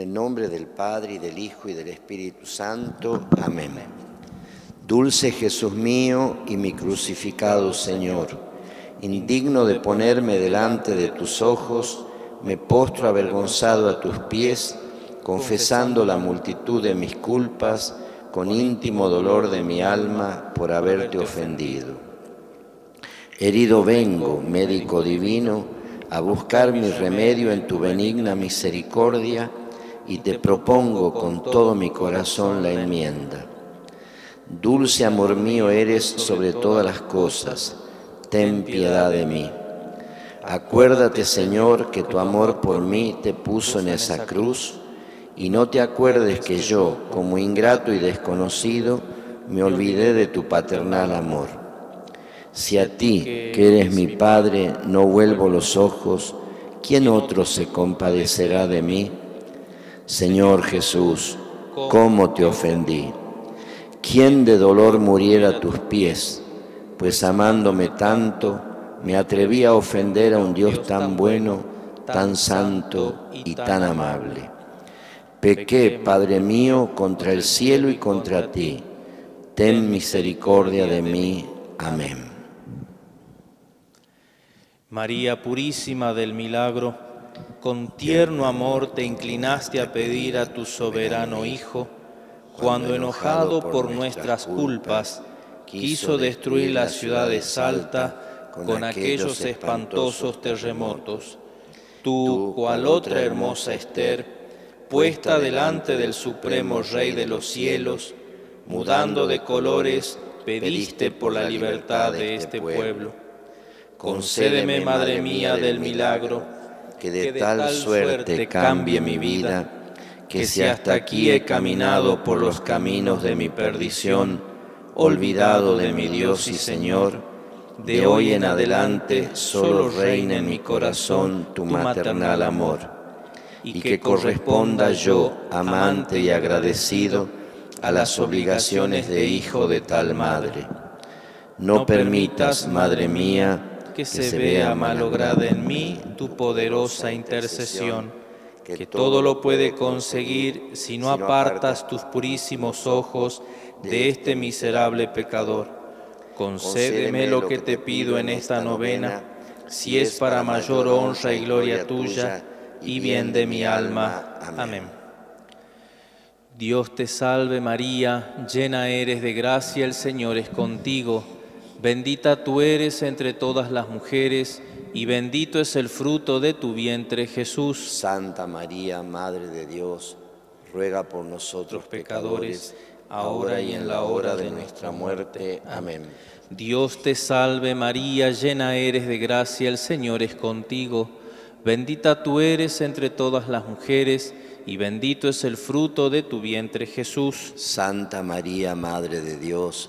el nombre del Padre y del Hijo y del Espíritu Santo. Amén. Dulce Jesús mío y mi crucificado Señor, indigno de ponerme delante de tus ojos, me postro avergonzado a tus pies, confesando la multitud de mis culpas, con íntimo dolor de mi alma por haberte ofendido. Herido vengo, médico divino, a buscar mi remedio en tu benigna misericordia y te propongo con todo mi corazón la enmienda. Dulce amor mío eres sobre todas las cosas, ten piedad de mí. Acuérdate, Señor, que tu amor por mí te puso en esa cruz, y no te acuerdes que yo, como ingrato y desconocido, me olvidé de tu paternal amor. Si a ti, que eres mi Padre, no vuelvo los ojos, ¿quién otro se compadecerá de mí? Señor Jesús, ¿cómo te ofendí? ¿Quién de dolor muriera a tus pies? Pues amándome tanto, me atreví a ofender a un Dios tan bueno, tan santo y tan amable. Pequé, Padre mío, contra el cielo y contra ti. Ten misericordia de mí. Amén. María Purísima del Milagro, con tierno amor te inclinaste a pedir a tu soberano Hijo, cuando enojado por nuestras culpas, quiso destruir la ciudad de Salta con aquellos espantosos terremotos. Tú, cual otra hermosa Esther, puesta delante del Supremo Rey de los cielos, mudando de colores, pediste por la libertad de este pueblo. Concédeme, Madre mía del milagro, que de tal suerte cambie mi vida, que si hasta aquí he caminado por los caminos de mi perdición, olvidado de mi Dios y Señor, de hoy en adelante solo reina en mi corazón tu maternal amor, y que corresponda yo, amante y agradecido, a las obligaciones de hijo de tal madre. No permitas, Madre mía, que se vea malograda en mí tu poderosa intercesión, que todo lo puede conseguir si no apartas tus purísimos ojos de este miserable pecador. Concédeme lo que te pido en esta novena, si es para mayor honra y gloria tuya y bien de mi alma. Amén. Dios te salve María, llena eres de gracia, el Señor es contigo. Bendita tú eres entre todas las mujeres, y bendito es el fruto de tu vientre, Jesús. Santa María, Madre de Dios, ruega por nosotros pecadores, ahora y en la hora de nuestra muerte. Amén. Dios te salve María, llena eres de gracia, el Señor es contigo. Bendita tú eres entre todas las mujeres, y bendito es el fruto de tu vientre, Jesús. Santa María, Madre de Dios,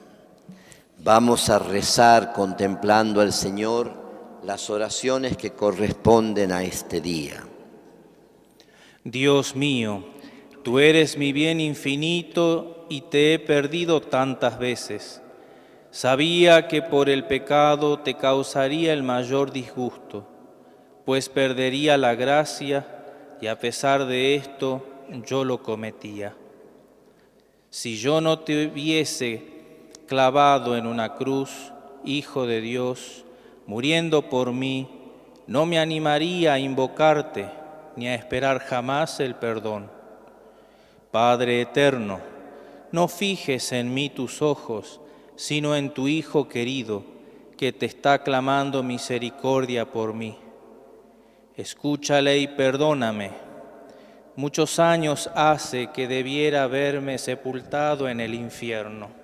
Vamos a rezar contemplando al Señor las oraciones que corresponden a este día. Dios mío, tú eres mi bien infinito y te he perdido tantas veces. Sabía que por el pecado te causaría el mayor disgusto, pues perdería la gracia y a pesar de esto yo lo cometía. Si yo no te hubiese clavado en una cruz, Hijo de Dios, muriendo por mí, no me animaría a invocarte ni a esperar jamás el perdón. Padre eterno, no fijes en mí tus ojos, sino en tu Hijo querido, que te está clamando misericordia por mí. Escúchale y perdóname. Muchos años hace que debiera haberme sepultado en el infierno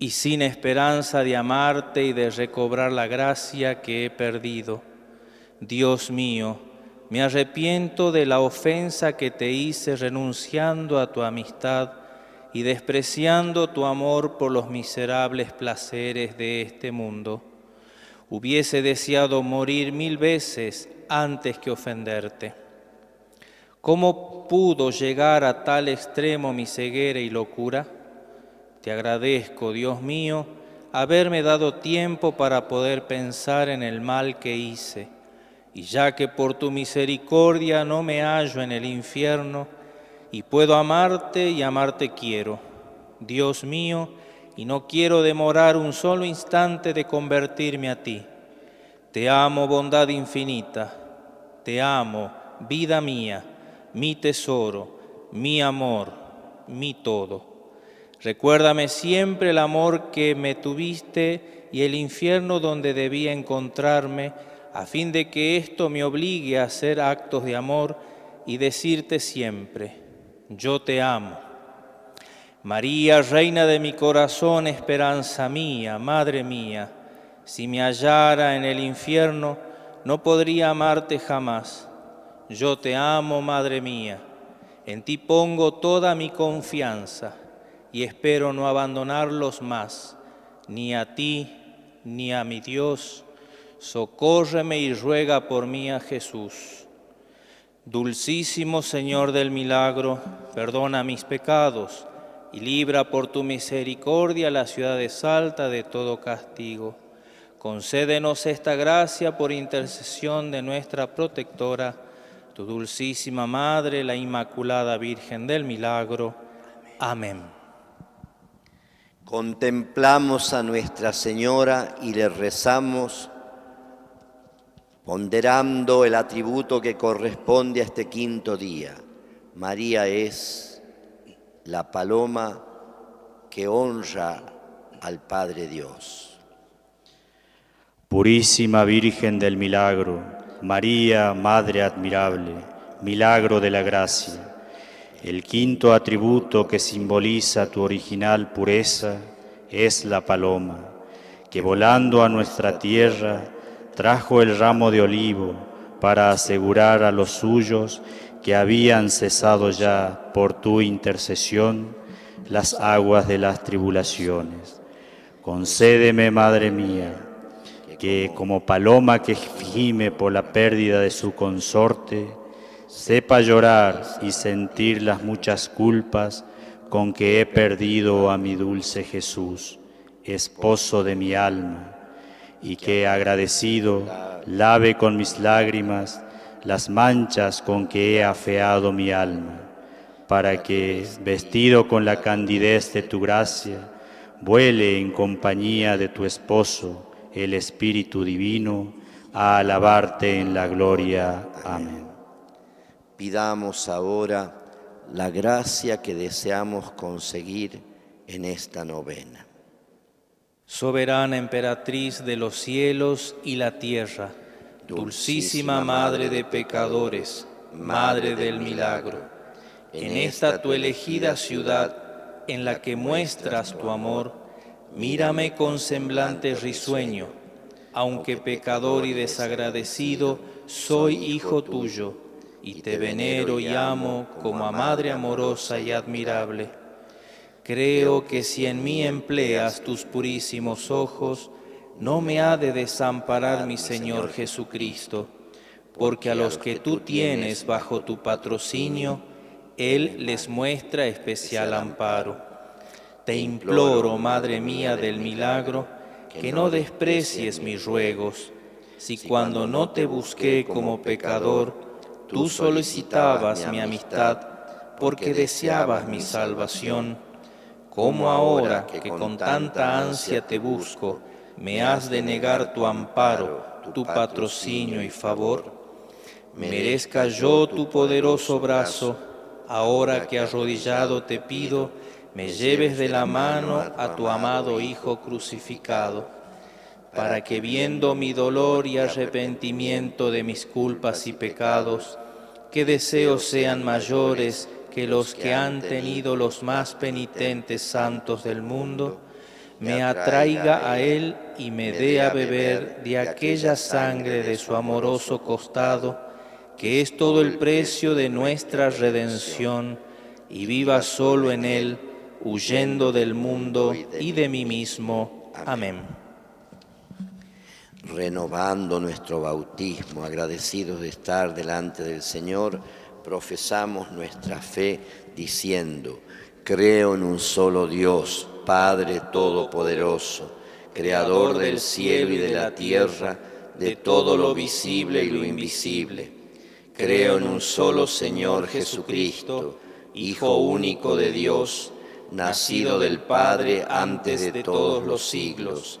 y sin esperanza de amarte y de recobrar la gracia que he perdido. Dios mío, me arrepiento de la ofensa que te hice renunciando a tu amistad y despreciando tu amor por los miserables placeres de este mundo. Hubiese deseado morir mil veces antes que ofenderte. ¿Cómo pudo llegar a tal extremo mi ceguera y locura? Te agradezco, Dios mío, haberme dado tiempo para poder pensar en el mal que hice. Y ya que por tu misericordia no me hallo en el infierno, y puedo amarte y amarte quiero, Dios mío, y no quiero demorar un solo instante de convertirme a ti. Te amo, bondad infinita, te amo, vida mía, mi tesoro, mi amor, mi todo. Recuérdame siempre el amor que me tuviste y el infierno donde debía encontrarme, a fin de que esto me obligue a hacer actos de amor y decirte siempre, yo te amo. María, reina de mi corazón, esperanza mía, madre mía, si me hallara en el infierno, no podría amarte jamás. Yo te amo, madre mía, en ti pongo toda mi confianza y espero no abandonarlos más, ni a ti, ni a mi Dios. Socórreme y ruega por mí a Jesús. Dulcísimo Señor del milagro, perdona mis pecados y libra por tu misericordia la ciudad de Salta de todo castigo. Concédenos esta gracia por intercesión de nuestra protectora, tu dulcísima Madre, la Inmaculada Virgen del Milagro. Amén. Contemplamos a Nuestra Señora y le rezamos ponderando el atributo que corresponde a este quinto día. María es la paloma que honra al Padre Dios. Purísima Virgen del Milagro, María, Madre admirable, milagro de la gracia, el quinto atributo que simboliza tu original pureza es la paloma, que volando a nuestra tierra, trajo el ramo de olivo para asegurar a los suyos que habían cesado ya por tu intercesión las aguas de las tribulaciones. Concédeme, Madre mía, que como paloma que gime por la pérdida de su consorte, sepa llorar y sentir las muchas culpas con que he perdido a mi dulce Jesús, esposo de mi alma y que agradecido lave con mis lágrimas las manchas con que he afeado mi alma, para que, vestido con la candidez de tu gracia, vuele en compañía de tu esposo, el Espíritu Divino, a alabarte en la gloria. Amén. Pidamos ahora la gracia que deseamos conseguir en esta novena. Soberana emperatriz de los cielos y la tierra, dulcísima madre de pecadores, madre del milagro, en esta tu elegida ciudad en la que muestras tu amor, mírame con semblante risueño, aunque pecador y desagradecido, soy hijo tuyo, y te venero y amo como a madre amorosa y admirable Creo que si en mí empleas tus purísimos ojos, no me ha de desamparar mi Señor Jesucristo, porque a los que tú tienes bajo tu patrocinio, Él les muestra especial amparo. Te imploro, Madre mía del milagro, que no desprecies mis ruegos, si cuando no te busqué como pecador, tú solicitabas mi amistad porque deseabas mi salvación, ¿Cómo ahora que con tanta ansia te busco, me has de negar tu amparo, tu patrocinio y favor? Merezca yo tu poderoso brazo, ahora que arrodillado te pido, me lleves de la mano a tu amado Hijo crucificado, para que viendo mi dolor y arrepentimiento de mis culpas y pecados, que deseos sean mayores que los que han tenido los más penitentes santos del mundo, me atraiga a Él y me dé a beber de aquella sangre de su amoroso costado, que es todo el precio de nuestra redención, y viva solo en Él, huyendo del mundo y de mí mismo. Amén. Renovando nuestro bautismo, agradecidos de estar delante del Señor, profesamos nuestra fe diciendo, creo en un solo Dios, Padre Todopoderoso, Creador del cielo y de la tierra, de todo lo visible y lo invisible. Creo en un solo Señor Jesucristo, Hijo único de Dios, nacido del Padre antes de todos los siglos,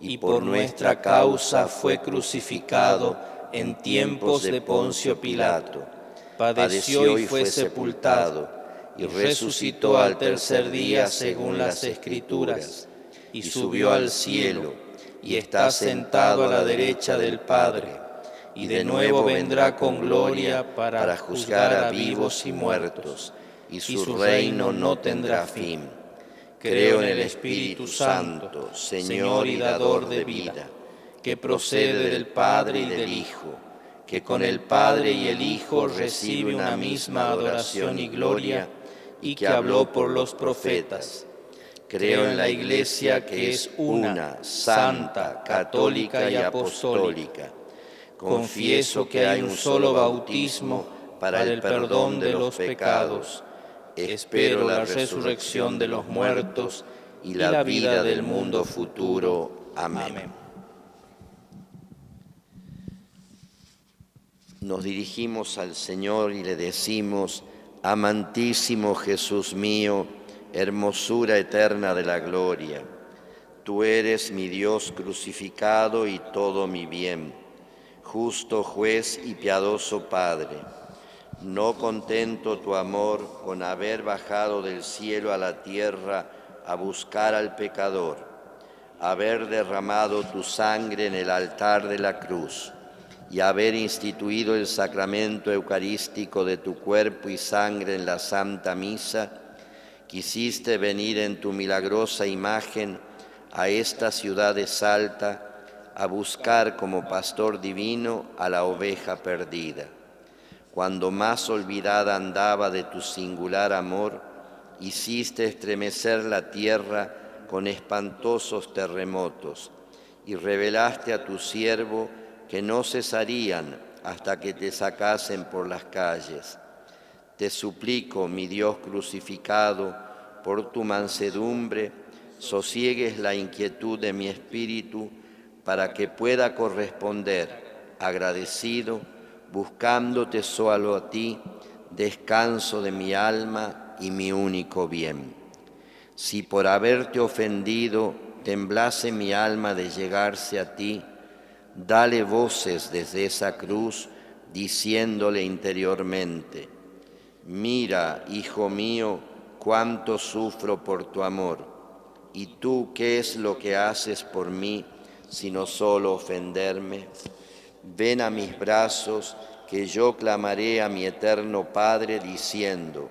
y por nuestra causa fue crucificado en tiempos de Poncio Pilato, padeció y fue sepultado, y resucitó al tercer día según las Escrituras, y subió al cielo, y está sentado a la derecha del Padre y de nuevo vendrá con gloria para juzgar a vivos y muertos, y su reino no tendrá fin. Creo en el Espíritu Santo, Señor y dador de vida, que procede del Padre y del Hijo, que con el Padre y el Hijo recibe una misma adoración y gloria, y que habló por los profetas. Creo en la Iglesia que es una, santa, católica y apostólica confieso que hay un solo bautismo para el perdón de los pecados. Espero la resurrección de los muertos y la vida del mundo futuro. Amén. Nos dirigimos al Señor y le decimos, amantísimo Jesús mío, hermosura eterna de la gloria, tú eres mi Dios crucificado y todo mi bien justo juez y piadoso Padre, no contento tu amor con haber bajado del cielo a la tierra a buscar al pecador, haber derramado tu sangre en el altar de la cruz y haber instituido el sacramento eucarístico de tu cuerpo y sangre en la Santa Misa, quisiste venir en tu milagrosa imagen a esta ciudad de Salta, a buscar como pastor divino a la oveja perdida. Cuando más olvidada andaba de tu singular amor, hiciste estremecer la tierra con espantosos terremotos y revelaste a tu siervo que no cesarían hasta que te sacasen por las calles. Te suplico, mi Dios crucificado, por tu mansedumbre, sosiegues la inquietud de mi espíritu, para que pueda corresponder agradecido, buscándote solo a ti, descanso de mi alma y mi único bien. Si por haberte ofendido temblase mi alma de llegarse a ti, dale voces desde esa cruz, diciéndole interiormente, mira, hijo mío, cuánto sufro por tu amor, y tú qué es lo que haces por mí, sino solo ofenderme. Ven a mis brazos, que yo clamaré a mi eterno Padre diciendo,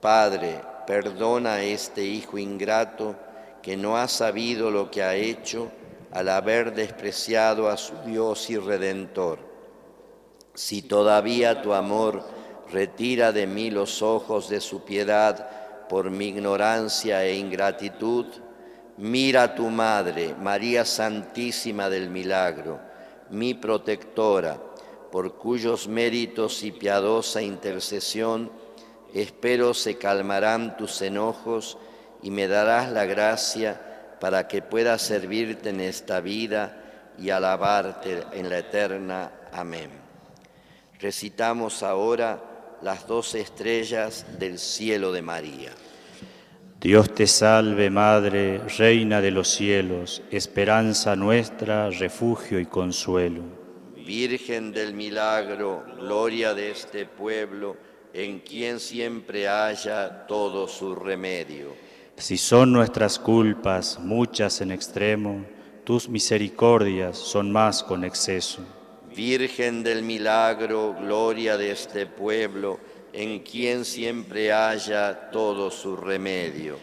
Padre, perdona a este hijo ingrato que no ha sabido lo que ha hecho al haber despreciado a su Dios y Redentor. Si todavía tu amor retira de mí los ojos de su piedad por mi ignorancia e ingratitud, Mira a tu Madre, María Santísima del Milagro, mi protectora, por cuyos méritos y piadosa intercesión espero se calmarán tus enojos y me darás la gracia para que pueda servirte en esta vida y alabarte en la eterna. Amén. Recitamos ahora las dos estrellas del cielo de María. Dios te salve Madre, Reina de los cielos, esperanza nuestra, refugio y consuelo. Virgen del milagro, gloria de este pueblo, en quien siempre haya todo su remedio. Si son nuestras culpas muchas en extremo, tus misericordias son más con exceso. Virgen del milagro, gloria de este pueblo, en quien siempre haya todo su remedio.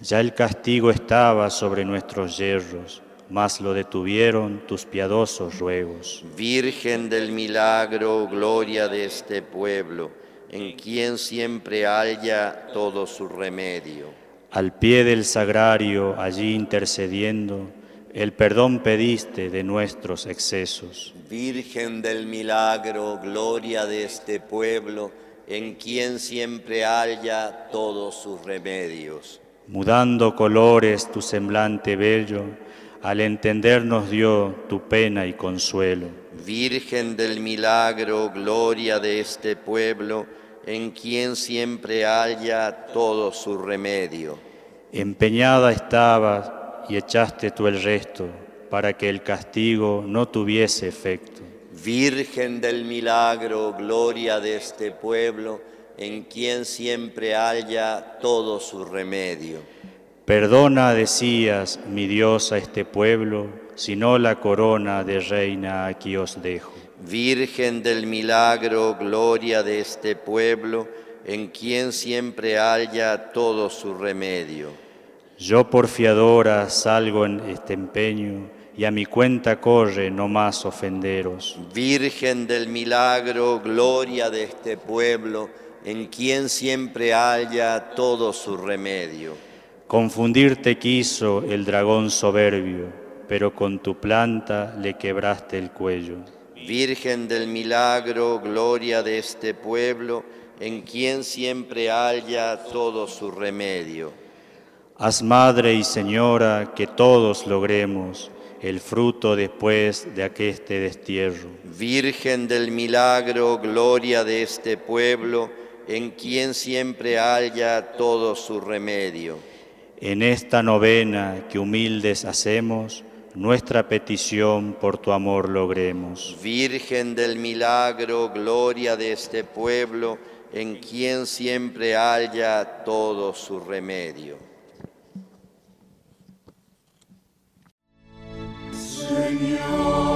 Ya el castigo estaba sobre nuestros yerros, mas lo detuvieron tus piadosos ruegos. Virgen del milagro, gloria de este pueblo, en quien siempre haya todo su remedio. Al pie del sagrario, allí intercediendo, el perdón pediste de nuestros excesos. Virgen del milagro, gloria de este pueblo, en quien siempre haya todos sus remedios. Mudando colores tu semblante bello, al entendernos dio tu pena y consuelo. Virgen del milagro, gloria de este pueblo, en quien siempre haya todo su remedio. Empeñada estabas y echaste tú el resto, para que el castigo no tuviese efecto. Virgen del milagro, gloria de este pueblo, en quien siempre haya todo su remedio. Perdona, decías, mi Dios, a este pueblo, si no la corona de reina aquí os dejo. Virgen del milagro, gloria de este pueblo, en quien siempre haya todo su remedio. Yo por fiadora salgo en este empeño y a mi cuenta corre no más ofenderos. Virgen del milagro, gloria de este pueblo, en quien siempre haya todo su remedio. Confundirte quiso el dragón soberbio, pero con tu planta le quebraste el cuello. Virgen del milagro, gloria de este pueblo, en quien siempre haya todo su remedio. Haz madre y señora que todos logremos el fruto después de aqueste destierro. Virgen del milagro, gloria de este pueblo, en quien siempre haya todo su remedio. En esta novena que humildes hacemos, nuestra petición por tu amor logremos. Virgen del milagro, gloria de este pueblo, en quien siempre haya todo su remedio. you.